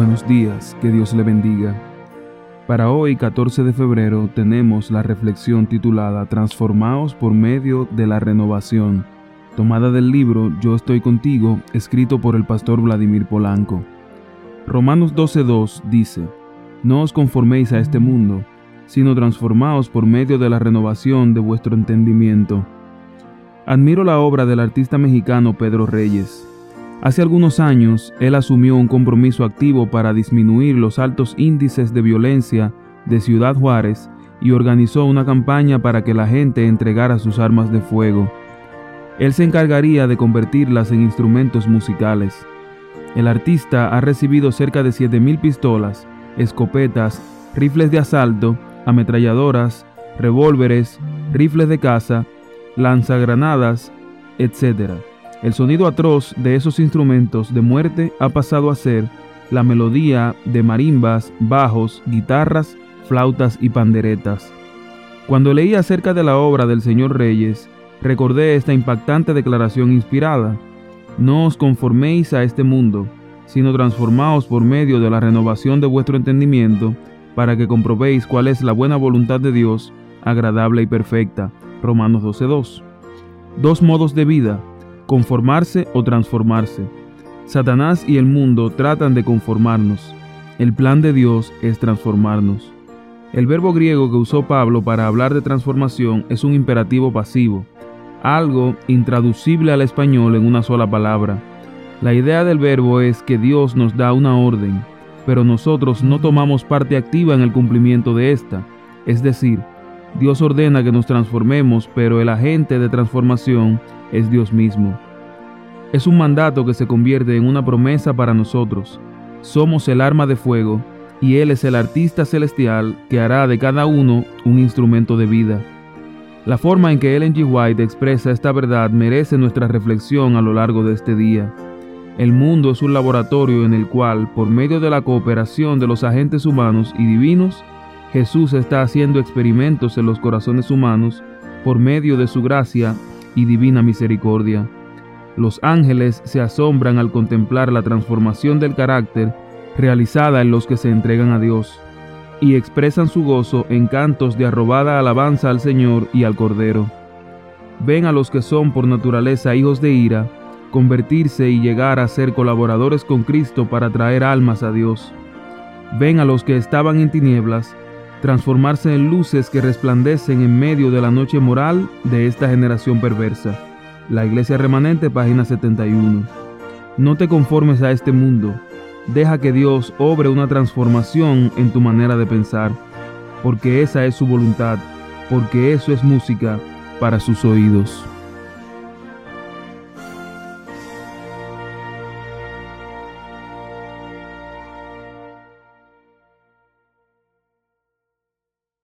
Buenos días, que Dios le bendiga. Para hoy, 14 de febrero, tenemos la reflexión titulada Transformaos por medio de la renovación, tomada del libro Yo estoy contigo, escrito por el pastor Vladimir Polanco. Romanos 12.2 dice, No os conforméis a este mundo, sino transformaos por medio de la renovación de vuestro entendimiento. Admiro la obra del artista mexicano Pedro Reyes Hace algunos años, él asumió un compromiso activo para disminuir los altos índices de violencia de Ciudad Juárez y organizó una campaña para que la gente entregara sus armas de fuego. Él se encargaría de convertirlas en instrumentos musicales. El artista ha recibido cerca de 7.000 pistolas, escopetas, rifles de asalto, ametralladoras, revólveres, rifles de caza, lanzagranadas, etc. El sonido atroz de esos instrumentos de muerte ha pasado a ser la melodía de marimbas, bajos, guitarras, flautas y panderetas. Cuando leí acerca de la obra del señor Reyes, recordé esta impactante declaración inspirada. No os conforméis a este mundo, sino transformaos por medio de la renovación de vuestro entendimiento, para que comprobéis cuál es la buena voluntad de Dios, agradable y perfecta. Romanos 12.2. Dos modos de vida, conformarse o transformarse. Satanás y el mundo tratan de conformarnos. El plan de Dios es transformarnos. El verbo griego que usó Pablo para hablar de transformación es un imperativo pasivo, algo intraducible al español en una sola palabra. La idea del verbo es que Dios nos da una orden, pero nosotros no tomamos parte activa en el cumplimiento de esta. Es decir, Dios ordena que nos transformemos, pero el agente de transformación es Dios mismo. Es un mandato que se convierte en una promesa para nosotros. Somos el arma de fuego y Él es el artista celestial que hará de cada uno un instrumento de vida. La forma en que Ellen G. White expresa esta verdad merece nuestra reflexión a lo largo de este día. El mundo es un laboratorio en el cual, por medio de la cooperación de los agentes humanos y divinos, Jesús está haciendo experimentos en los corazones humanos por medio de su gracia y divina misericordia. Los ángeles se asombran al contemplar la transformación del carácter realizada en los que se entregan a Dios y expresan su gozo en cantos de arrobada alabanza al Señor y al Cordero. Ven a los que son por naturaleza hijos de ira convertirse y llegar a ser colaboradores con Cristo para traer almas a Dios. Ven a los que estaban en tinieblas transformarse en luces que resplandecen en medio de la noche moral de esta generación perversa. La Iglesia Remanente, página 71. No te conformes a este mundo. Deja que Dios obre una transformación en tu manera de pensar, porque esa es su voluntad, porque eso es música para sus oídos.